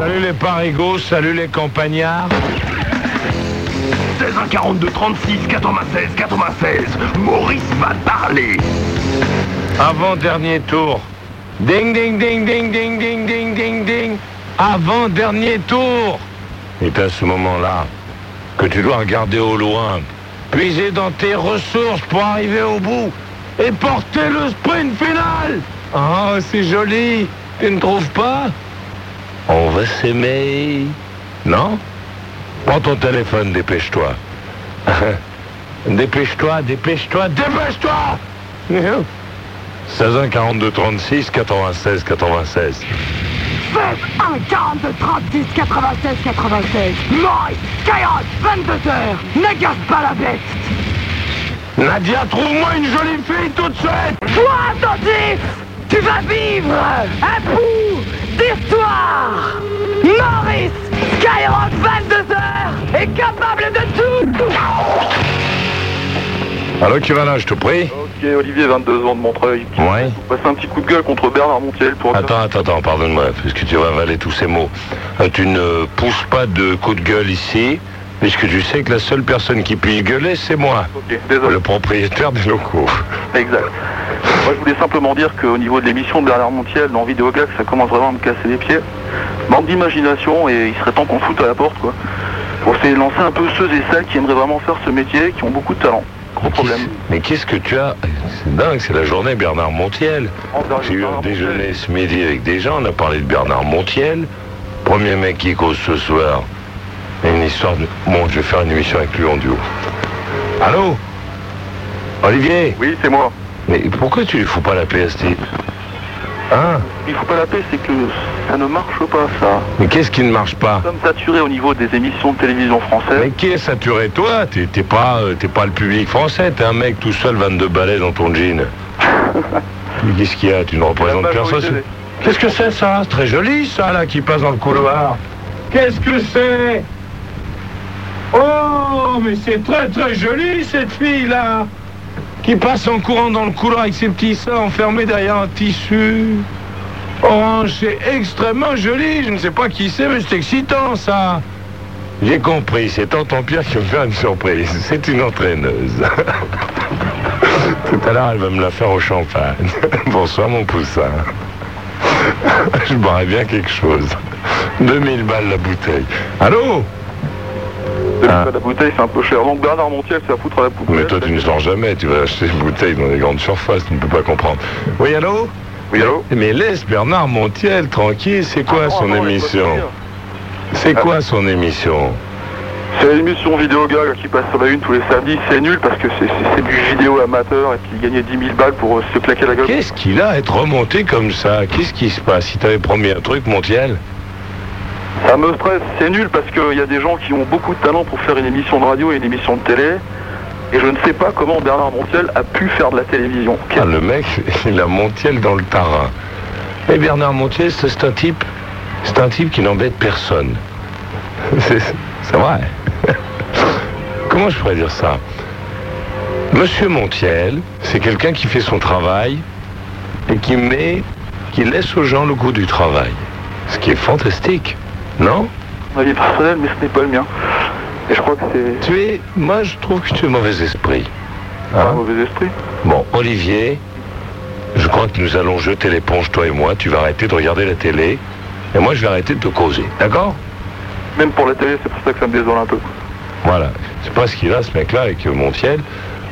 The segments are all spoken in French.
Salut les parigots, salut les campagnards. 16 1 42 36 96 96. Maurice va parler. Avant-dernier tour. Ding, ding, ding, ding, ding, ding, ding, ding, ding. Avant-dernier tour. Et à ce moment-là, que tu dois regarder au loin, puiser dans tes ressources pour arriver au bout et porter le sprint final. Oh, c'est joli. Tu ne trouves pas? On va s'aimer. Non? Prends ton téléphone, dépêche-toi. dépêche-toi, dépêche-toi, dépêche-toi 16 1 42 36 96 96. 16 1 42 36 96 96. Maurice, Skyrock, 22h. Ne gasse pas la bête. Nadia, trouve-moi une jolie fille tout de suite Toi, attentif Tu vas vivre un bout d'histoire Maurice, Skyrock, 22h, est capable de tout Allô, qui va là, je te prie Ok, Olivier, 22 ans de Montreuil. Ouais. Passe un petit coup de gueule contre Bernard Montiel pour... Attends, attends, attends, pardonne-moi, puisque tu vas avaler tous ces mots. Euh, tu ne pousses pas de coup de gueule ici, puisque tu sais que la seule personne qui puisse gueuler, c'est moi, Ok, désolé. le propriétaire des locaux. Exact. Moi, je voulais simplement dire qu'au niveau de l'émission de Bernard Montiel dans Vidéo Gag, ça commence vraiment à me casser les pieds. Manque d'imagination et il serait temps qu'on foute à la porte, quoi. Pour essayer de lancer un peu ceux et celles qui aimeraient vraiment faire ce métier, qui ont beaucoup de talent. Gros problème. Mais qu'est-ce que tu as C'est dingue, c'est la journée Bernard Montiel. J'ai eu un déjeuner ce midi avec des gens, on a parlé de Bernard Montiel. Premier mec qui cause ce soir. Une histoire de... Bon, je vais faire une émission avec lui en duo. Allô? Olivier? Oui, c'est moi. Mais pourquoi tu lui fous pas la PST Hein Il faut pas la paix, c'est que ça ne marche pas, ça. Mais qu'est-ce qui ne marche pas Nous sommes saturés au niveau des émissions de télévision françaises. Mais qui est saturé Toi, t'es pas, euh, t'es pas le public français, t'es un mec tout seul, 22 balais dans ton jean. Mais qu'est-ce qu'il y a Tu ne représentes personne. Qu'est-ce que c'est ça C'est très joli ça là qui passe dans le couloir. Qu'est-ce que c'est Oh, mais c'est très très joli cette fille là qui passe en courant dans le couloir avec ses petits seins enfermés derrière un tissu. Orange, c'est extrêmement joli. Je ne sais pas qui c'est, mais c'est excitant ça. J'ai compris, c'est Tonton Pierre qui me fait une surprise. C'est une entraîneuse. Tout à l'heure, elle va me la faire au champagne. Bonsoir mon poussin. Je boirais bien quelque chose. 2000 balles la bouteille. Allô? De. La bouteille, c'est un peu cher. Donc Bernard Montiel, c'est à foutre à la poubelle. Mais toi, tu ne sors jamais. Tu vas acheter une bouteille dans les grandes surfaces. Tu ne peux pas comprendre. Oui, allô? Oui, allô? Mais laisse Bernard Montiel tranquille. C'est quoi Ah, son émission? C'est quoi son émission? C'est l'émission vidéo gag qui passe sur la une tous les samedis. C'est nul parce que c'est- du vidéo amateur et puis gagner 10 000 balles pour euh, se claquer la gueule. Qu'est-ce qu'il a à être remonté comme ça? Qu'est-ce qui se passe? Il t'avait promis un truc, Montiel? Ça me stresse. C'est nul parce qu'il y a des gens qui ont beaucoup de talent pour faire une émission de radio et une émission de télé. Et je ne sais pas comment Bernard Montiel a pu faire de la télévision. Ah, le mec, il a Montiel dans le tarin. Et Bernard Montiel, c'est un type, c'est un type qui n'embête personne. C'est vrai. Comment je pourrais dire ça? Monsieur Montiel, c'est quelqu'un qui fait son travail et qui met, qui laisse aux gens le goût du travail. Ce qui est fantastique, non Ma vie personnelle, mais ce n'est pas le mien. Et je crois que c'est Tu es, moi je trouve que tu es mauvais esprit. un Hein mauvais esprit. Bon, Olivier, je crois que nous allons jeter l'éponge, toi et moi. Tu vas arrêter de regarder la télé. Et moi, je vais arrêter de te causer. D'accord? Même pour la télé, c'est pour ça que ça me désole un peu. Voilà. C'est pas ce qu'il a, ce mec-là, avec euh, Montiel.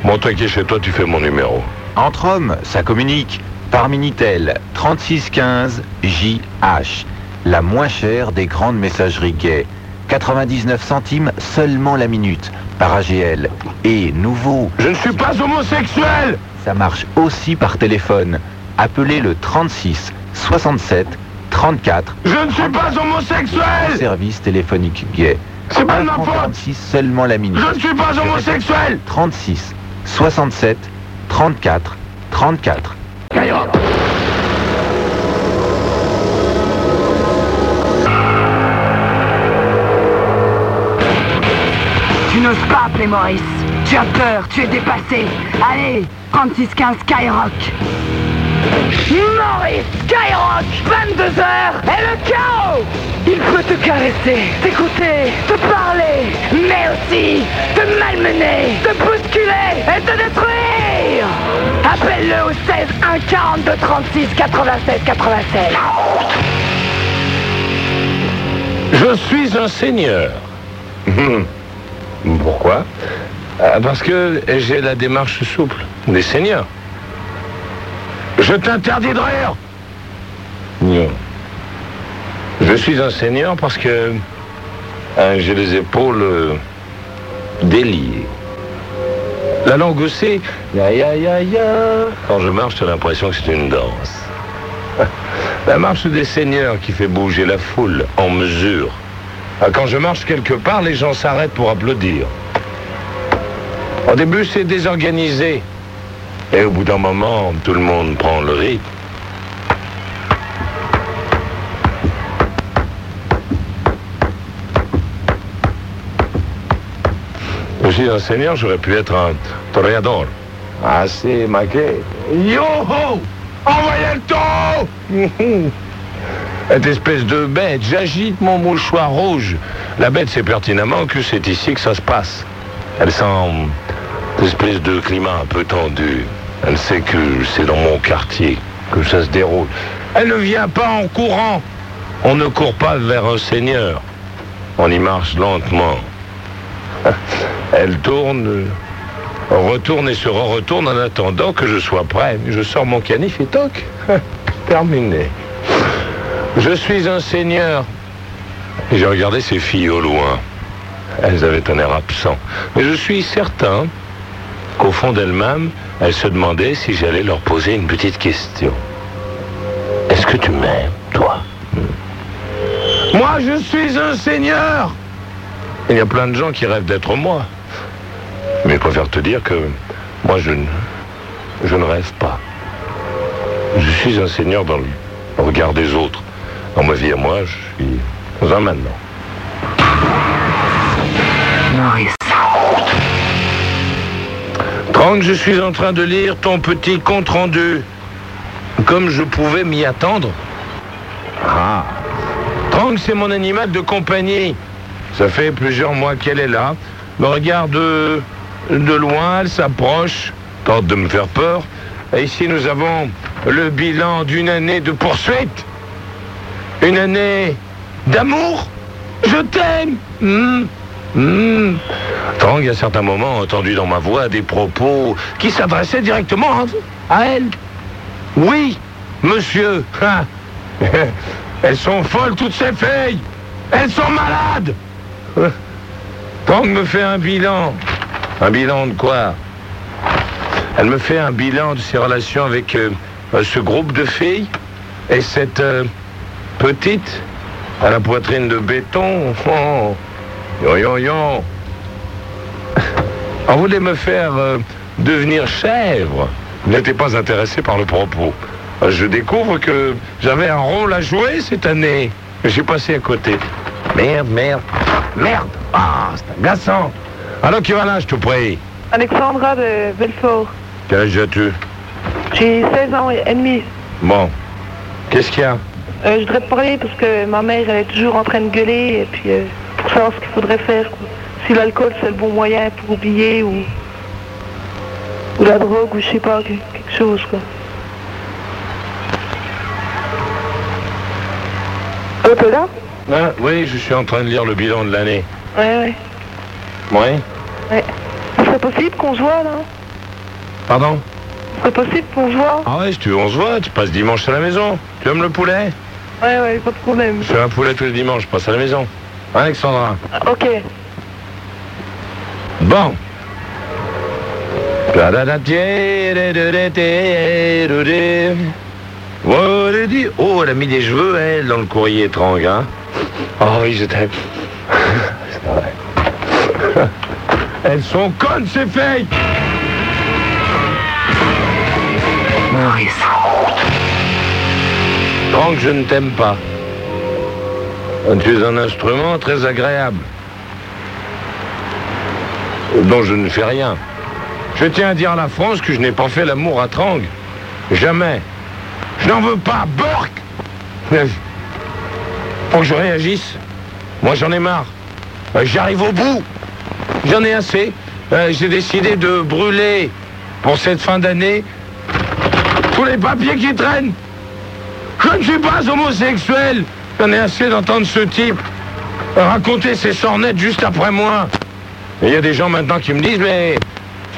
Bon, toi qui es chez toi, tu fais mon numéro. Entre hommes, ça communique. Par Minitel, 3615 JH. La moins chère des grandes messageries gays. 99 centimes seulement la minute. Par AGL. Et nouveau, Je ne suis pas homosexuel ça marche aussi par téléphone. Appelez le 36 67 34 Je ne suis pas homosexuel service téléphonique gay. C'est pas de ma faute 46 seulement la minute. Je ne suis pas homosexuel 36 67 34 34. N'oses pas appeler Maurice. Tu as peur, tu es dépassé. Allez, 3615 Skyrock. Maurice Skyrock 22h et le chaos Il peut te caresser, t'écouter, te parler, mais aussi te malmener, te bousculer et te détruire Appelle-le au 16 1 42 36 96 96 Je suis un seigneur. Pourquoi? Ah, Parce que j'ai la démarche souple des seigneurs. Je t'interdis de rire. Non. Je suis un seigneur parce que hein, j'ai les épaules euh, déliées. La langue aussi, ya ya ya ya. Quand je marche, j'ai l'impression que c'est une danse. La marche des seigneurs qui fait bouger la foule en mesure. Ah, Quand je marche quelque part, les gens s'arrêtent pour applaudir. Au début, c'est désorganisé. Et au bout d'un moment, tout le monde prend le rythme. Je suis un seigneur, j'aurais pu être un toréador. Assez maqué. Yo-ho Envoyez le taureau Cette espèce de bête, j'agite mon mouchoir rouge. La bête sait pertinemment que c'est ici que ça se passe. Elle sent une espèce de climat un peu tendu. Elle sait que c'est dans mon quartier que ça se déroule. Elle ne vient pas en courant. On ne court pas vers un seigneur. On y marche lentement. Elle tourne, retourne et se retourne en attendant que je sois prêt. Je sors mon canif et toc. Terminé. Je suis un seigneur. J'ai regardé ces filles au loin. Elles avaient un air absent. Mais je suis certain qu'au fond d'elles-mêmes, elles se demandaient si j'allais leur poser une petite question. Est-ce que tu m'aimes, toi? Hmm. Moi, je suis un seigneur Il y a plein de gens qui rêvent d'être moi. Mais je préfère te dire que moi, je ne, je ne rêve pas. Je suis un seigneur dans le regard des autres. Dans ma vie à moi, je suis dans un maintenant. Maurice. Trang, je suis en train de lire ton petit compte-rendu. Comme je pouvais m'y attendre. Ah. Trang, c'est mon animal de compagnie. Ça fait plusieurs mois qu'elle est là. Me regarde de, de loin, elle s'approche, tente de me faire peur. Et ici, nous avons le bilan d'une année de poursuite. Une année d'amour. Je t'aime. Hmm. Hmm. Trang, à certains moments, a entendu dans ma voix des propos qui s'adressaient directement à elle. Oui, monsieur. Ah. Elles sont folles, toutes ces filles. Elles sont malades. Trang me fait un bilan. Un bilan de quoi? Elle me fait un bilan de ses relations avec euh, ce groupe de filles et cette euh, petite à la poitrine de béton. Oh. Yo, yo, yo. On voulait me faire euh, devenir chèvre. Vous n'étiez pas intéressé par le propos. Je découvre que j'avais un rôle à jouer cette année. J'ai passé à côté. Merde, merde, merde. Ah, c'est agaçant. Alors qui va là, je te prie? Alexandra de Belfort. Quel âge as-tu? J'ai 16 ans et demi. Bon. Qu'est-ce qu'il y a? Euh, je voudrais te parler parce que ma mère elle est toujours en train de gueuler et puis euh, pour savoir ce qu'il faudrait faire. quoi. Si l'alcool c'est le bon moyen pour oublier ou ou la drogue ou je sais pas que- quelque chose quoi. Oh t'es là? Ah, Oui, je suis en train de lire le bilan de l'année. Ouais ouais. Oui ouais. Ce serait possible qu'on se voit là? Pardon? Ce serait possible qu'on se voit? Ah ouais, si tu veux, on se voit. Tu passes dimanche à la maison. Tu aimes le poulet? Ouais ouais, pas de problème. Je fais un poulet tous les dimanches, je passe à la maison. Hein, Alexandra Ah, Ok. Bon. Oh, elle a mis des cheveux, elle, dans le courrier étrange, hein Oh oui, je t'aime. C'est vrai. Elles sont connes, ces filles Maurice. Que je ne t'aime pas. Tu es un instrument très agréable. Dont je ne fais rien. Je tiens à dire à la France que je n'ai pas fait l'amour à Trang. Jamais. Je n'en veux pas, Burke Faut que je réagisse. Moi, j'en ai marre. Euh, J'arrive au bout. J'en ai assez. Euh, J'ai décidé de brûler pour cette fin d'année tous les papiers qui traînent. Je ne suis pas homosexuel. J'en ai assez d'entendre ce type raconter ses sornettes juste après moi. Il y a des gens maintenant qui me disent, mais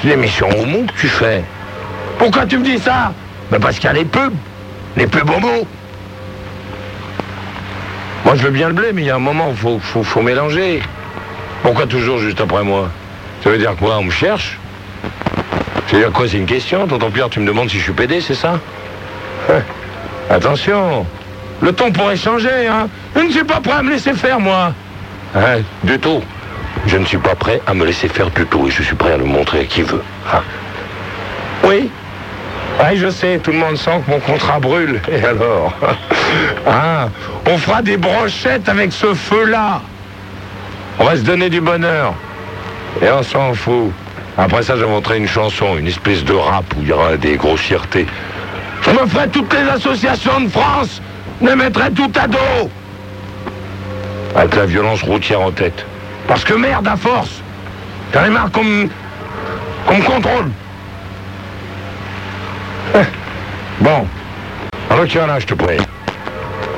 c'est une émission homo que tu fais. Pourquoi tu me dis ça? Ben Parce qu'il y a les pubs. Les pubs homo. Moi, je veux bien le blé, mais il y a un moment où il faut, faut, mélanger. Pourquoi toujours juste après moi? Ça veut dire quoi On me cherche Ça veut dire quoi C'est une question? Tonton Pierre, tu me demandes si je suis pédé, c'est ça? Attention Le ton pourrait changer, hein Je ne suis pas prêt à me laisser faire, moi Hein Du tout Je ne suis pas prêt à me laisser faire du tout, et je suis prêt à le montrer à qui veut. Hein oui oui, je sais, tout le monde sent que mon contrat brûle. Et alors? Hein On fera des brochettes avec ce feu-là. On va se donner du bonheur. Et on s'en fout. Après ça, j'inventerai une chanson, une espèce de rap où il y aura des grossièretés. Je me ferai toutes les associations de France, les mettrai tout à dos. Avec la violence routière en tête. Parce que merde, à force, j'en ai marre qu'on me, qu'on me contrôle. Eh, Bon. Alors, tiens là, je te prie.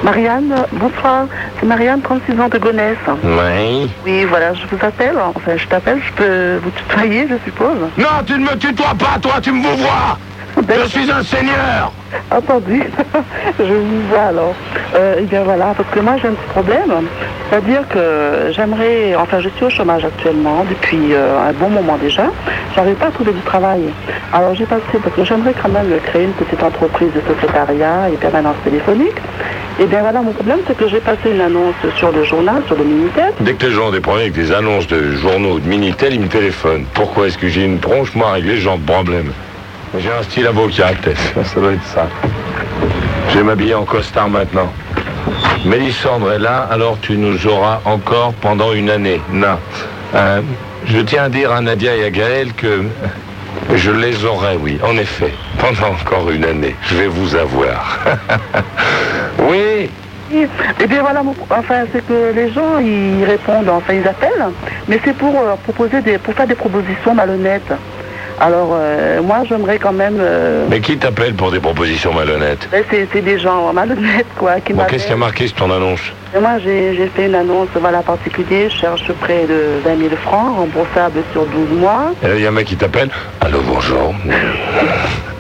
Marianne, bonsoir. C'est Marianne, 36 ans de Gonesse. Oui. Oui, voilà, je vous appelle. Enfin, je t'appelle, je peux vous tutoyer, je suppose. Non, tu ne me tutoies pas, toi, tu me vois. Je suis un seigneur. Entendu. je vous vois alors. Euh, eh bien voilà, parce que moi j'ai un petit problème. C'est-à-dire que j'aimerais, enfin je suis au chômage actuellement depuis euh, un bon moment déjà. J'arrive pas à trouver du travail. Alors j'ai passé, parce que j'aimerais quand même créer une petite entreprise de secrétariat et permanence téléphonique. Et bien voilà, mon problème c'est que j'ai passé une annonce sur le journal, sur le Minitel. Dès que les gens ont des problèmes avec des annonces de journaux, de Minitel, ils me téléphonent. Pourquoi est-ce que j'ai une tronche, moi, avec les gens de problème? J'ai un style avocat, peut-être. Ça doit être ça. Je vais m'habiller en costard maintenant. Mélissandre est là, alors tu nous auras encore pendant une année. Non. Euh, je tiens à dire à Nadia et à Gaël que je les aurai, oui, en effet, pendant encore une année. Je vais vous avoir. oui, Et bien voilà, mon- enfin c'est que les gens ils répondent, enfin ils appellent, mais c'est pour euh, proposer des, pour faire des propositions malhonnêtes. Alors euh, moi j'aimerais quand même, euh, mais qui t'appelle pour des propositions malhonnêtes ben, c'est c'est des gens malhonnêtes quoi qui Bon, qu'est-ce qu'il y a marqué sur ton annonce Et moi j'ai fait une annonce voilà particulier, je cherche près de 20 000 francs, remboursable sur 12 mois. Et là, il y a un mec qui t'appelle. Allô, bonjour.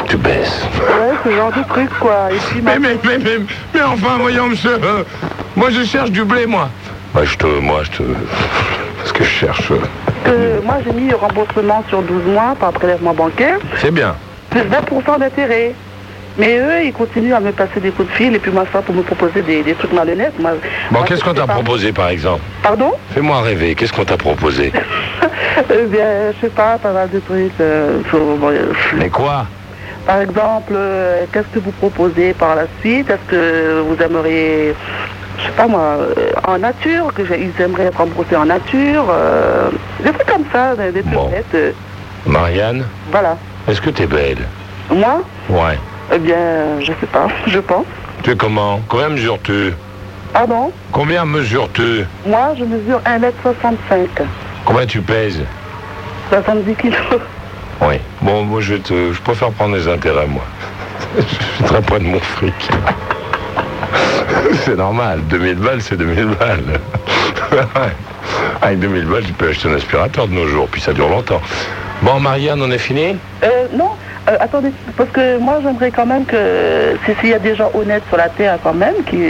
Tu baisses. Ouais, ce genre de truc quoi. Et puis Mais, mais, mais, mais, mais enfin, voyons, monsieur. euh, moi, je cherche du blé, moi. Moi, je te. Moi, je te. Ce que je cherche. Que moi j'ai mis le remboursement sur 12 mois par prélèvement bancaire, C'est bien. plus 20% d'intérêt. Mais eux, ils continuent à me passer des coups de fil et puis moi ça pour me proposer des, des trucs malhonnêtes. Moi, Bon, qu'est-ce qu'on t'a pas. proposé, par exemple? Pardon? Fais-moi rêver. Qu'est-ce qu'on t'a proposé? Eh bien, je sais pas, pas mal de trucs. euh, faut- euh, Mais quoi? Par exemple, euh, qu'est-ce que vous proposez par la suite? Est-ce que vous aimeriez, je sais pas moi, euh, en nature, que ils aimeraient être remboursés en nature euh, Des trucs comme ça, des, trucs Bon. bêtes, euh, Marianne, voilà. est-ce que t'es belle? Moi? Ouais. Eh bien, je sais pas, je pense. Tu es comment? Combien mesures-tu? Pardon? Combien mesures-tu? Moi, je mesure 1m65, Combien tu pèses? 70 kilos. Oui. Bon, moi, je, te, je préfère prendre les intérêts, moi. je suis très près de mon fric. c'est normal. 2000 balles, c'est 2000 balles. Avec 2000 balles, tu peux acheter un aspirateur de nos jours, puis ça dure longtemps. Bon, Marianne, on est fini? Euh, non, euh, attendez, parce que moi, j'aimerais quand même que, si- s'il y a des gens honnêtes sur la Terre quand même, qui,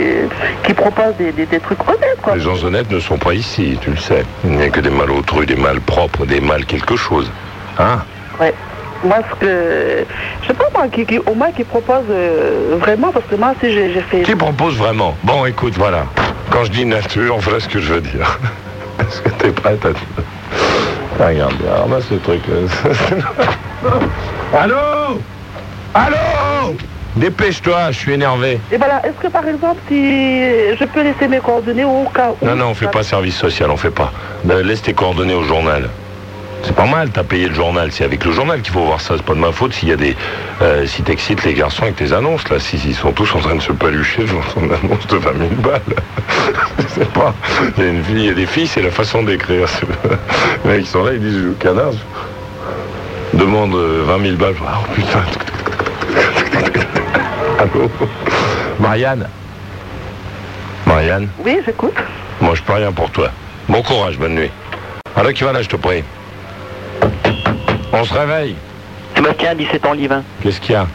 qui proposent des, des- des trucs honnêtes, quoi. Les gens honnêtes ne sont pas ici, tu le sais. Il n'y a que des malautrus, des mal propres, des mal quelque chose. Hein? Ouais. Moi, ce que, je sais pas moi, qui, qui- au moins qui propose euh, vraiment, parce que moi, si j'ai fait... Qui propose vraiment? Bon, écoute, voilà. Quand je dis nature, voilà ce que je veux dire. Est-ce que t'es prête à... Ah, regarde, bien, ramasse le truc. là. Allô? Allô? Dépêche-toi, je suis énervé. Et voilà, est-ce que par exemple, si je peux laisser mes coordonnées au cas où... Non, non, on fait pas service social, on fait pas. Euh, Laisse tes coordonnées au journal. C'est pas mal, t'as payé le journal. C'est avec le journal qu'il faut voir ça. C'est pas de ma faute s'il y a des. euh, si t'excites les garçons avec tes annonces, là. Si, ils sont tous en train de se palucher devant son annonce de 20 000 balles. Je sais pas. Il y a une fille, il y a des filles, c'est la façon d'écrire. Mecs, ils sont là, ils disent canard. Demande euh, 20 000 balles. Oh putain. Allô? Marianne? Marianne? Oui, j'écoute. moi, je peux rien pour toi. Bon courage, bonne nuit. Alors, qui va là, je te prie On se réveille. Sébastien, 17 ans, Livin. Qu'est-ce qu'il y a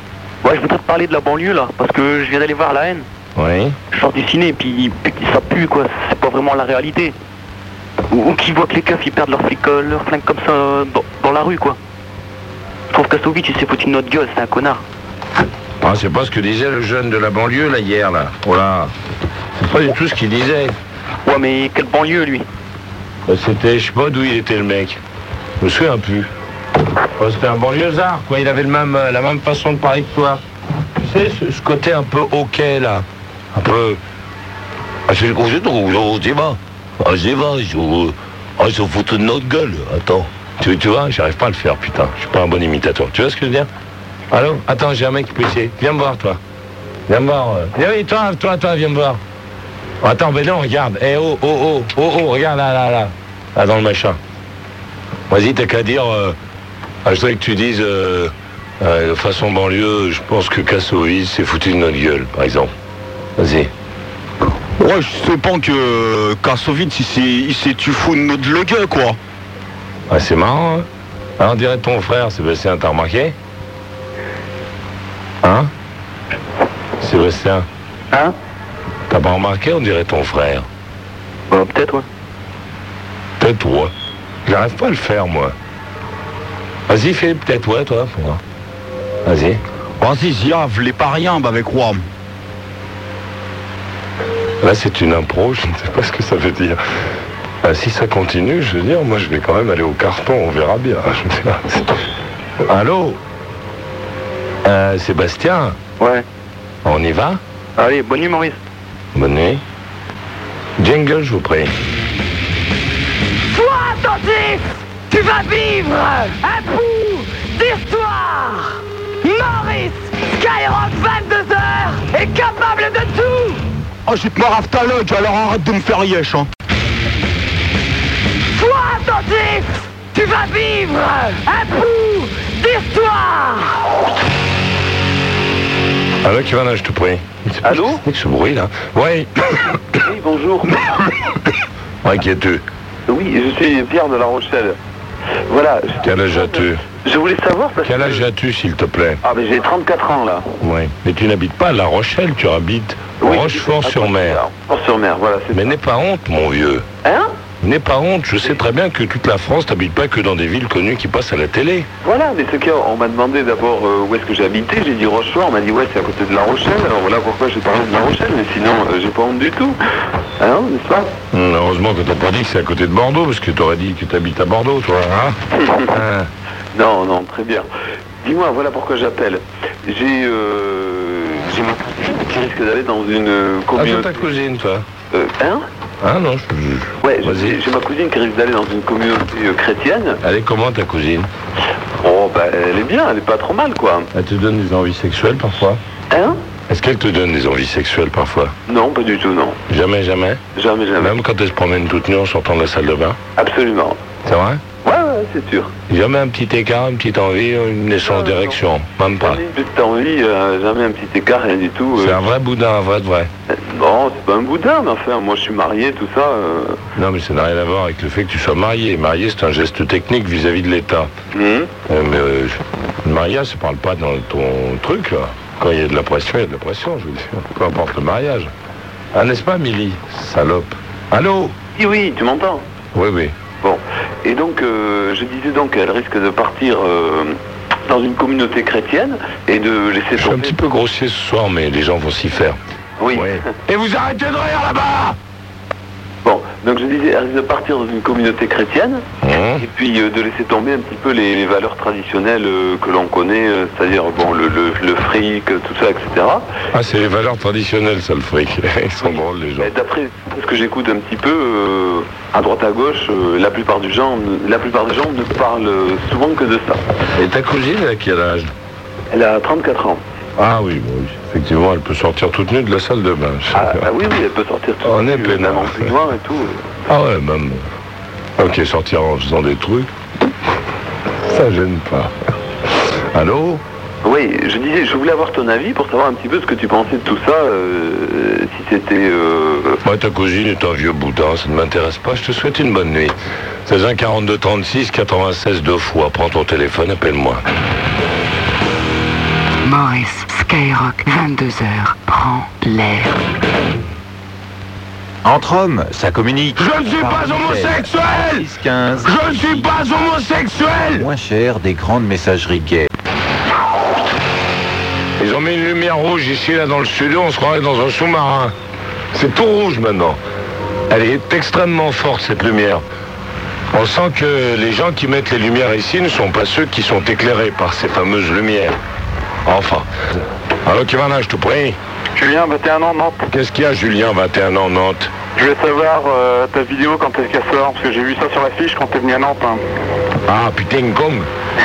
Ouais, je voudrais te parler de la banlieue, là, parce que je viens d'aller voir la haine. Oui. Je sors du ciné, puis puis ça pue, quoi. C'est pas vraiment la réalité. Ou, ou qui voit que les keufs, ils perdent leur flic, leur flingue comme ça dans, dans la rue, quoi. Je trouve qu'Assovic, il s'est foutu de notre gueule, c'est un connard. Ah, c'est pas ce que disait le jeune de la banlieue, là, hier, là. Oh là. C'est pas du tout ce qu'il disait. Ouais, mais quelle banlieue, lui Euh, C'était, je sais pas d'où il était, le mec. Je me souviens plus. Oh, C'était un banlieusard, quoi. Il avait le même, euh, la même façon de parler que toi. Tu sais, ce, côté un peu hoquet, là. Un peu... Ah, c'est coup, c'est tout, oh, c'est va. Ah, c'est va, je... Ah, ils se foutent de notre gueule. Attends. Tu, tu vois, j'arrive pas à le faire, putain. Je suis pas un bon imitateur. Tu vois ce que je veux dire? Allô? Attends, j'ai un mec qui peut essayer. Viens me voir, toi. Viens me voir. euh. Viens, oui, toi, toi, toi, viens me voir. Attends, mais non, regarde. Eh, oh, oh, oh, oh, oh, regarde là, là, là. Là, dans le machin. Vas-y, t'as qu'à dire... euh, ah, je voudrais que tu dises... euh, euh, de façon banlieue, je pense que Kassovis s'est foutu de notre gueule, par exemple. Vas-y. Ouais, je sais pas que Kassovitz, il s'est, il s'est tu fous de notre le gueule, quoi. Ah, c'est marrant, hein Ah, On dirait ton frère, Sébastien, t'as remarqué? Hein? Sébastien Hein? T'as pas remarqué, on dirait ton frère? Bah, peut-être, ouais. Peut-être toi. J'arrive pas à le faire, moi. Vas-y, fais peut-être ouais, toi. pour voir. Vas-y. Vas-y, Ziav, les pas rien bah, avec Roi. Là, c'est une impro, je ne sais pas ce que ça veut dire. Ah, si ça continue, je veux dire, moi, je vais quand même aller au carton, on verra bien. Je veux dire, c'est- Allô Euh, Sébastien, Ouais. on y va Allez, bonne nuit, Maurice. Bonne nuit. Jingle, je vous prie. Sois attentif Tu vas vivre un bout d'histoire Maurice Skyrock 22h est capable de tout Oh, j'ai te ta lodge, alors arrête de me faire yesh, hein. Sois attentif Tu vas vivre un bout d'histoire Allô, qui va là, je te prie Allô ce bruit, là Oui. Oui, bonjour. Ouais, qui es-tu? Oui, je suis Pierre de La Rochelle. Voilà. Quel âge as-tu Je voulais savoir parce Quel que... âge as-tu, s'il te plaît Ah, mais j'ai 34 ans, là. Oui. Mais tu n'habites pas à La Rochelle, tu habites Rochefort-sur-Mer. Rochefort-sur-Mer, voilà, Mais n'aie pas honte, mon vieux. Hein? N'aie pas honte, je sais très bien que toute la France n'habite pas que dans des villes connues qui passent à la télé. Voilà, mais ce cas, on m'a demandé d'abord euh, où est-ce que j'habitais. J'ai dit Rochefort. On m'a dit, ouais, c'est à côté de La Rochelle. Alors voilà pourquoi j'ai parlé de La Rochelle, mais sinon, euh, j'ai pas honte du tout. Hein, n'est-ce pas? Hum, Heureusement que t'as pas dit que c'est à côté de Bordeaux, parce que t'aurais dit que t'habites à Bordeaux, toi, hein? Hein. Non, non, très bien. Dis-moi, voilà pourquoi j'appelle. J'ai euh, j'ai ma cousine qui risque d'aller dans une euh, Ah, c'est communauté. ta cousine, toi Euh, hein? Ah non, je... Ouais, j'ai Vas-y. j'ai ma cousine qui risque d'aller dans une communauté euh, chrétienne. Elle est comment, ta cousine? Oh, bah, elle est bien, elle est pas trop mal, quoi. Elle te donne des envies sexuelles, parfois? Hein? Est-ce qu'elle te donne des envies sexuelles, parfois? Non, pas du tout, non. Jamais, jamais? Jamais, jamais. Même quand elle se promène toute nue en sortant de la salle de bain? Absolument. C'est vrai? Ouais, ouais, c'est sûr. Jamais un petit écart, une petite envie, une naissance Non, d'érection Même pas. Jamais une petite envie, euh, jamais un petit écart, rien du tout. C'est euh. un vrai boudin, un vrai de vrai. Non, c'est pas un boudin, mais enfin, moi je suis marié, tout ça. euh. Non, mais ça n'a rien à voir avec le fait que tu sois marié. Marié, c'est un geste technique vis-à-vis de l'État. hum. Euh, mais euh, le mariage, ça parle pas dans ton truc, là. Quand il y a de la pression, il y a de la pression, je veux dire. Peu importe le mariage. Ah, n'est-ce pas, Milly? Salope. Allô? Oui, oui, tu m'entends? Oui, oui. Bon. Et donc, euh, je disais donc qu'elle risque de partir euh, dans une communauté chrétienne et de laisser Je suis un tomber. petit peu grossier ce soir, mais les gens vont s'y faire. Oui. Et vous arrêtez de rire là-bas Bon, donc je disais, elle risque de partir dans une communauté chrétienne, Hein et puis euh, de laisser tomber un petit peu les, les valeurs traditionnelles euh, que l'on connaît, euh, c'est-à-dire bon, le, le, le fric, tout ça, etc. Ah, c'est les valeurs traditionnelles, ça, le fric. Ils sont drôles, les gens. D'après ce que j'écoute un petit peu, à droite à gauche, la plupart du gens, la plupart des gens ne parlent souvent que de ça. Et ta cousine, a quel âge? Elle a 34 ans. Ah oui, oui. effectivement, elle peut sortir toute nue de la salle de bain. Ah, ah oui, oui, elle peut sortir tout On est nue, peinard. même en peignoir et tout. Ah ouais, même. Ok, sortir en faisant des trucs, ça gêne pas. Allô? Oui, je disais, je voulais avoir ton avis pour savoir un petit peu ce que tu pensais de tout ça, euh, si c'était... euh, Moi, ta cousine est un vieux boudin, ça ne m'intéresse pas. Je te souhaite une bonne nuit. 16 1 42 36 96 deux fois. Prends ton téléphone, appelle-moi. Maurice, Skyrock, 22h, prends l'air. Entre hommes, ça communique. Je ne suis pas homosexuel 6 15 Je ne suis pas homosexuel moins cher des grandes messageries gays. Ils ont mis une lumière rouge ici, là, dans le sud, on se croirait dans un sous-marin. C'est tout rouge maintenant. Elle est extrêmement forte, cette lumière. On sent que les gens qui mettent les lumières ici ne sont pas ceux qui sont éclairés par ces fameuses lumières. Enfin. Alors, Kivana, je te prie. Julien, 21 ans, Nantes. Qu'est-ce qu'il y a, Julien, 21 ans, Nantes? Je voulais savoir euh, ta vidéo quand est-ce qu'elle sort, parce que j'ai vu ça sur l'affiche quand t'es venu à Nantes. hein. Ah, putain, Kong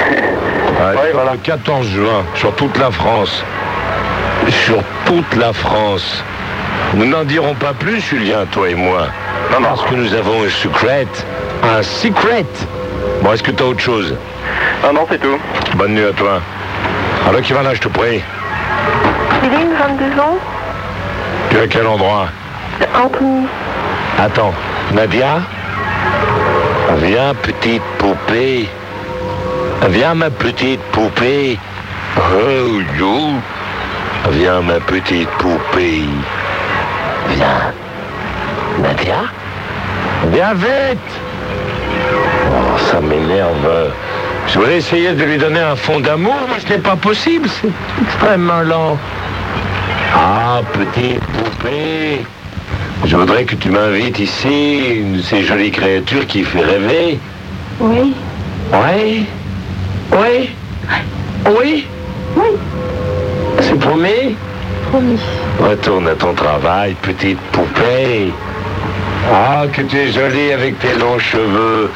Ah, Ouais, voilà. Le 14 juin, sur toute la France. Sur toute la France. Nous n'en dirons pas plus, Julien, toi et moi. Non, non. Parce que nous avons un secret. Un secret Bon, est-ce que tu as autre chose? Ah non, c'est tout. Bonne nuit à toi. Alors, qui va là, je te prie Céline, 22 ans. Tu es à quel endroit? Anthony. Attends, Nadia? Viens, petite poupée. Viens, ma petite poupée. Oh, yo. Viens, ma petite poupée. Viens. Nadia? Viens vite Oh, ça m'énerve. Je voulais essayer de lui donner un fond d'amour, mais ce n'est pas possible. C'est extrêmement lent. Ah, petite poupée. Je voudrais que tu m'invites ici, une de ces jolies créatures qui fait rêver. Oui. Oui Oui Oui Oui. C'est promis? Promis. Retourne à ton travail, petite poupée. Ah, que tu es jolie avec tes longs cheveux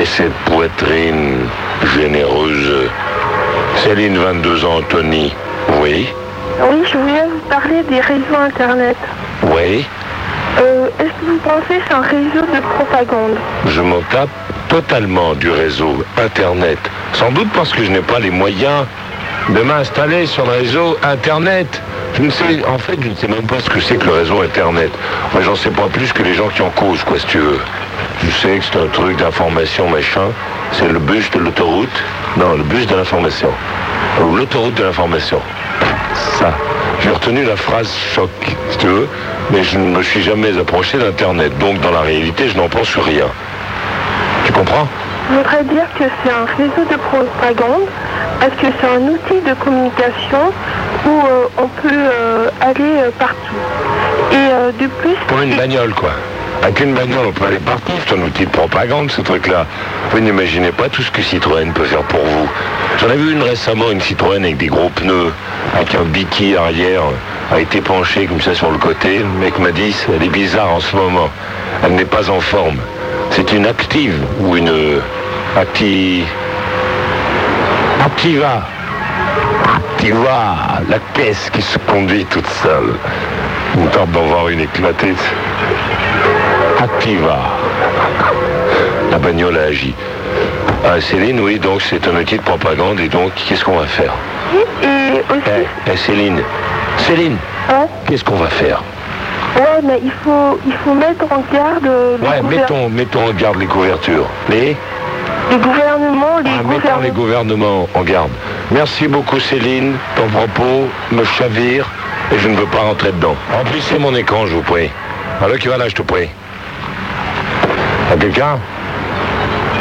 et cette poitrine généreuse. Céline, 22 ans, Tony. Oui Oui, je voulais vous parler des réseaux Internet. Oui Euh, Est-ce que vous pensez que c'est un réseau de propagande? Je m'en tape totalement du réseau Internet. Sans doute parce que je n'ai pas les moyens de m'installer sur le réseau Internet. Je ne sais, en fait, je ne sais même pas ce que c'est que le réseau Internet. Moi, j'en sais pas plus que les gens qui en causent, quoi, si tu veux. Je sais que c'est un truc d'information, machin. C'est le bus de l'autoroute. Non, le bus de l'information. Ou l'autoroute de l'information. Ça. J'ai retenu la phrase choc, si tu veux, mais je ne me suis jamais approché d'Internet. Donc, dans la réalité, je n'en pense rien. Tu comprends? Je voudrais dire que c'est un réseau de propagande parce que c'est un outil de communication où euh, on peut euh, aller euh, partout? Et euh, de plus, Pour une bagnole, quoi. Avec une bagnole, on peut aller partout. C'est un outil de propagande, ce truc-là. Vous n'imaginez pas tout ce que Citroën peut faire pour vous. J'en ai vu une récemment, une Citroën avec des gros pneus, avec un biquet arrière, a été penchée comme ça sur le côté. Le mec m'a dit, elle est bizarre en ce moment. Elle n'est pas en forme. C'est une active ou une euh, acti... Activa? Activa, la caisse qui se conduit toute seule. On tarde d'en voir une éclatée. Activa. La bagnole a agi. Ah, Céline, oui, donc c'est un outil de propagande et donc qu'est-ce qu'on va faire? Et aussi, Eh, eh, Céline, Céline, hein, qu'est-ce qu'on va faire? Ouais, mais il faut, il faut mettre en garde euh, le, Ouais, mettons, mettons en garde les couvertures. Les le gouvernement, les Ah, mettons les gouvernements. gouvernements en garde. Merci beaucoup Céline, ton propos me chavire et je ne veux pas rentrer dedans. Remplissez mon écran, je vous prie. Alors qui va là, je te prie? Y'a quelqu'un?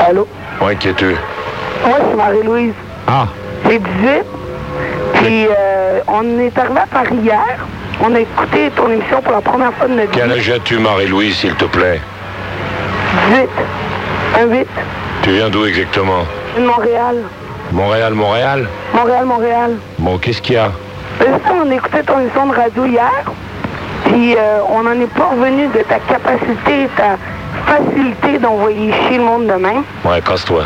Allô? Ouais, qui es-tu? Moi, c'est Marie-Louise. Ah, J'ai 18. Puis euh, on est arrivé à Paris hier. On a écouté ton émission pour la première fois de notre quel vie. âge as-tu, Marie-Louise, s'il te plaît 8. Un 8. Tu viens d'où exactement Montréal. Montréal, Montréal Montréal, Montréal. Bon, qu'est-ce qu'il y a Euh, ça, on écoutait ton émission de radio hier. Puis euh, on n'en est pas revenu de ta capacité, ta facilité d'envoyer chier le monde de même. Ouais, casse-toi.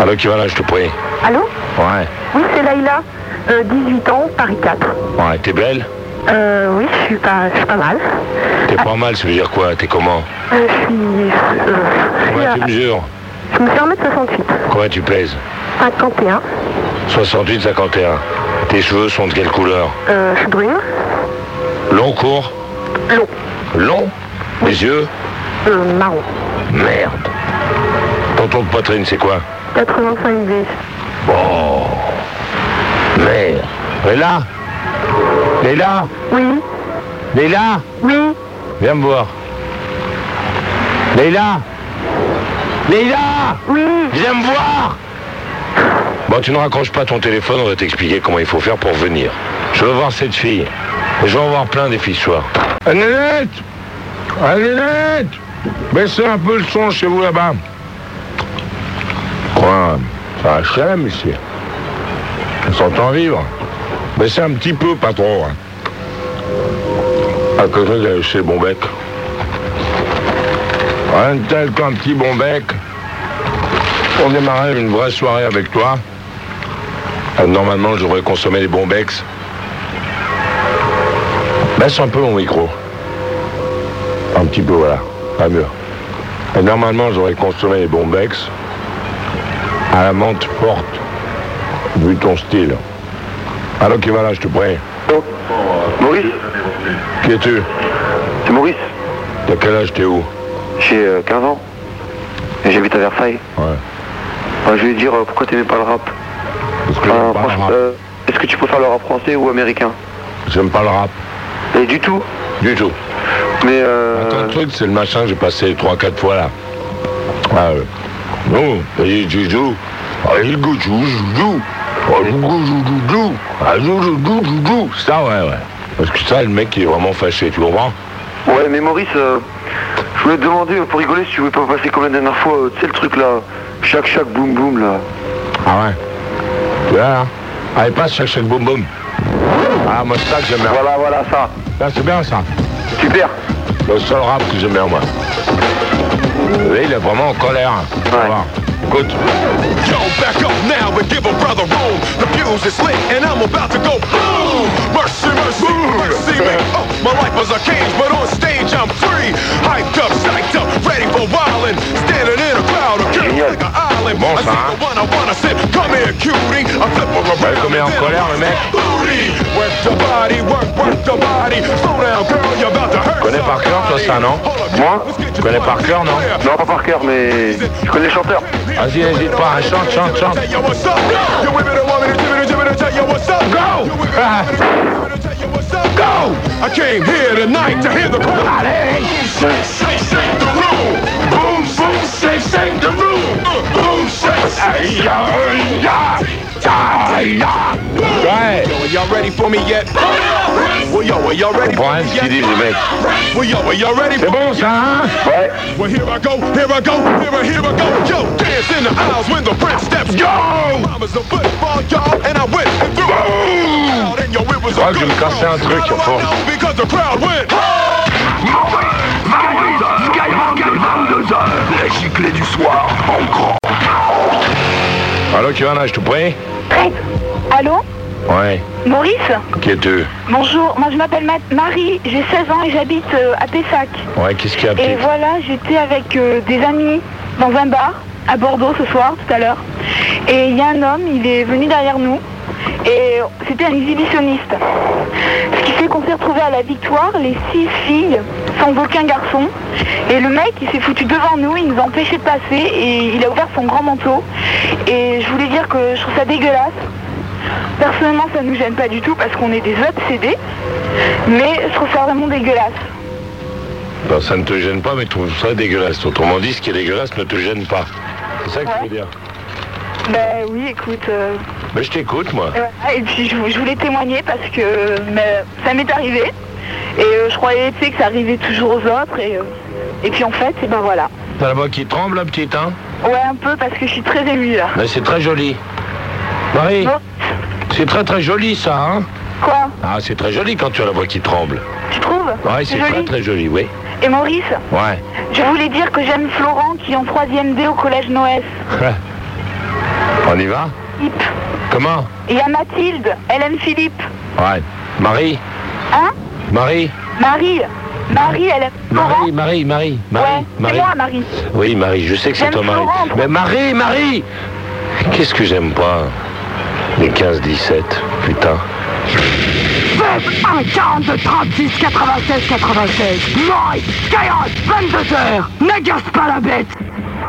Allô, qui va là, je te prie Allô? Ouais. Oui, c'est Laïla. Euh, 18 ans, Paris 4. Ouais, t'es belle Euh, oui, je suis pas, je suis pas mal. T'es pas mal, ça veut dire quoi T'es comment Euh, je suis... Euh, Combien tu mesures je me suis 1m68. Combien tu pèses 51. 68, 51. Tes cheveux sont de quelle couleur Euh, je suis brune. Long, court Long. Long Les yeux Euh, marron. Merde. Ton ton de poitrine, c'est quoi 85 B. Bon. Merde. Léla Léla Oui. Léla Oui. Viens me voir. Léla Léla Oui. Viens me voir Bon, tu ne raccroches pas ton téléphone, on va t'expliquer comment il faut faire pour venir. Je veux voir cette fille. Et je vais en voir plein des filles ce soir. Annette Annette Baissez un peu le son chez vous là-bas. Quoi? Ça HLM ici. On s'entend vivre. Baissez un petit peu, pas trop. Hein. À côté de chez Bonbec. De tel qu'un petit Bonbec. On démarrait une vraie soirée avec toi. Euh, Normalement, je devrais consommer les Bombex. Baisse un peu mon micro. Un petit peu, voilà. Pas mieux. Et normalement, j'aurais consommé les Bombex à la menthe forte, vu ton style. Alors qui va là, je te prie Maurice Qui es-tu? C'est Maurice. T'as quel âge, t'es où? J'ai euh, 15 ans. Et j'habite à Versailles. Ouais. Je vais dire euh, pourquoi t'aimais pas le rap? Parce que j'aime pas le rap. euh, Est-ce que tu préfères le rap français ou américain? J'aime pas le rap. Et du tout. Du tout. Mais euh, Attends, le truc, c'est le machin, j'ai passé 3-4 fois là. Ah, euh, non, tu joues. Ah, il goût, tu joues. Ah. Ah. Ça, ouais, ouais. Parce que ça, le mec, il est vraiment fâché, tu comprends? Ouais, mais Maurice, euh, je voulais te demander euh, pour rigoler si tu voulais pas passer comme la dernière fois, euh, tu sais le truc là, chaque chaque boum boum là. Ah ouais Tu vois, là Allez, passe, chaque, chaque, boum, boum. Ah, moi, ça que j'aime bien. Voilà, voilà, ça. Ça, c'est bien, ça. Super. Le seul rap que j'aime bien, moi. Lui, il est vraiment en colère. Ouais. Écoute. Yo, back up now and give a brother room. The fuse is lit and I'm about to go boom. Mercy, mercy, mercy me. Oh, my life was a cage, but on stage I'm free. Hyped up, psyched up, ready for wildin'. Standing in a crowd of girls like an Bon, I ça, hein. her around. comme il est en colère, le mec. Booty. Work the body, work, work the body. Slow down, girl, you're about to hurt Tu connais par cœur, toi, ça, non? Moi? Tu connais par cœur, non? Non, pas par cœur, mais je connais les chanteurs. Vas-y, n'hésite pas, hein, chante, chante, chante. Go! Go! I came here tonight to hear the. Shake, shake the room. Boom, boom, shake, shake the room. Boom, shake, shake. Ouais. Yo, are y'all ready for me yet? Well, yo, are y'all ready for me yet? Well, yo, are y'all ready for bon, ça. Well, here I go, here I go, here I, here I go. Yo, dance in the aisles when the prince steps. Yo! Mama's a football, y'all, and I went and threw it. And yo, it was a que je vais me casser un truc, à force. Because the crowd went. Les giclées du soir, en grand. Allô, je te prie Hey, Allô? Ouais. Maurice? Qui es-tu? Bonjour, moi je m'appelle Ma- Marie, j'ai 16 ans et j'habite euh, à Pessac. Ouais, qu'est-ce qu'il y a, Et voilà, j'étais avec euh, des amis dans un bar à Bordeaux ce soir, tout à l'heure. Et il y a un homme, il est venu derrière nous et c'était un exhibitionniste. Ce qui fait qu'on s'est retrouvés à la victoire, les six filles sans aucun garçon. Et le mec, il s'est foutu devant nous, il nous a empêchés de passer et il a ouvert son grand manteau. Et je voulais dire que je trouve ça dégueulasse. Personnellement, ça ne nous gêne pas du tout parce qu'on est des obsédés. Mais je trouve ça vraiment dégueulasse. Ben, ça ne te gêne pas, mais tu trouves ça dégueulasse. Autrement dit, ce qui est dégueulasse ne te gêne pas. C'est ça que tu veux dire Ben oui, écoute. euh, Mais je t'écoute, moi. et puis je, je voulais témoigner parce que mais, ça m'est arrivé. Et euh, je croyais que ça arrivait toujours aux autres. Et euh, Et puis en fait, et ben voilà. T'as la voix qui tremble, la petite, hein? Ouais, un peu parce que je suis très émue là. Mais c'est très joli. Marie, c'est très très joli ça, hein? Quoi? Ah, c'est très joli quand tu as la voix qui tremble. Tu trouves? Ouais, c'est très très joli, oui. Et Maurice, Ouais. je voulais dire que j'aime Florent qui est en 3ème D au collège Noès. On y va? Philippe. Comment? Il y a Mathilde, elle aime Philippe. Ouais. Marie? Hein? Marie Marie. Marie, elle Florent. Marie, Marie, Marie, Marie, Ouais, c'est Marie. moi Marie. Oui, Marie, je sais que c'est Marie. Florent. Mais Marie, Marie Qu'est-ce que j'aime pas Les 15-17, putain. Faites un 42 36 96 96. Mike, Skyrock, 22h. N'agace pas la bête.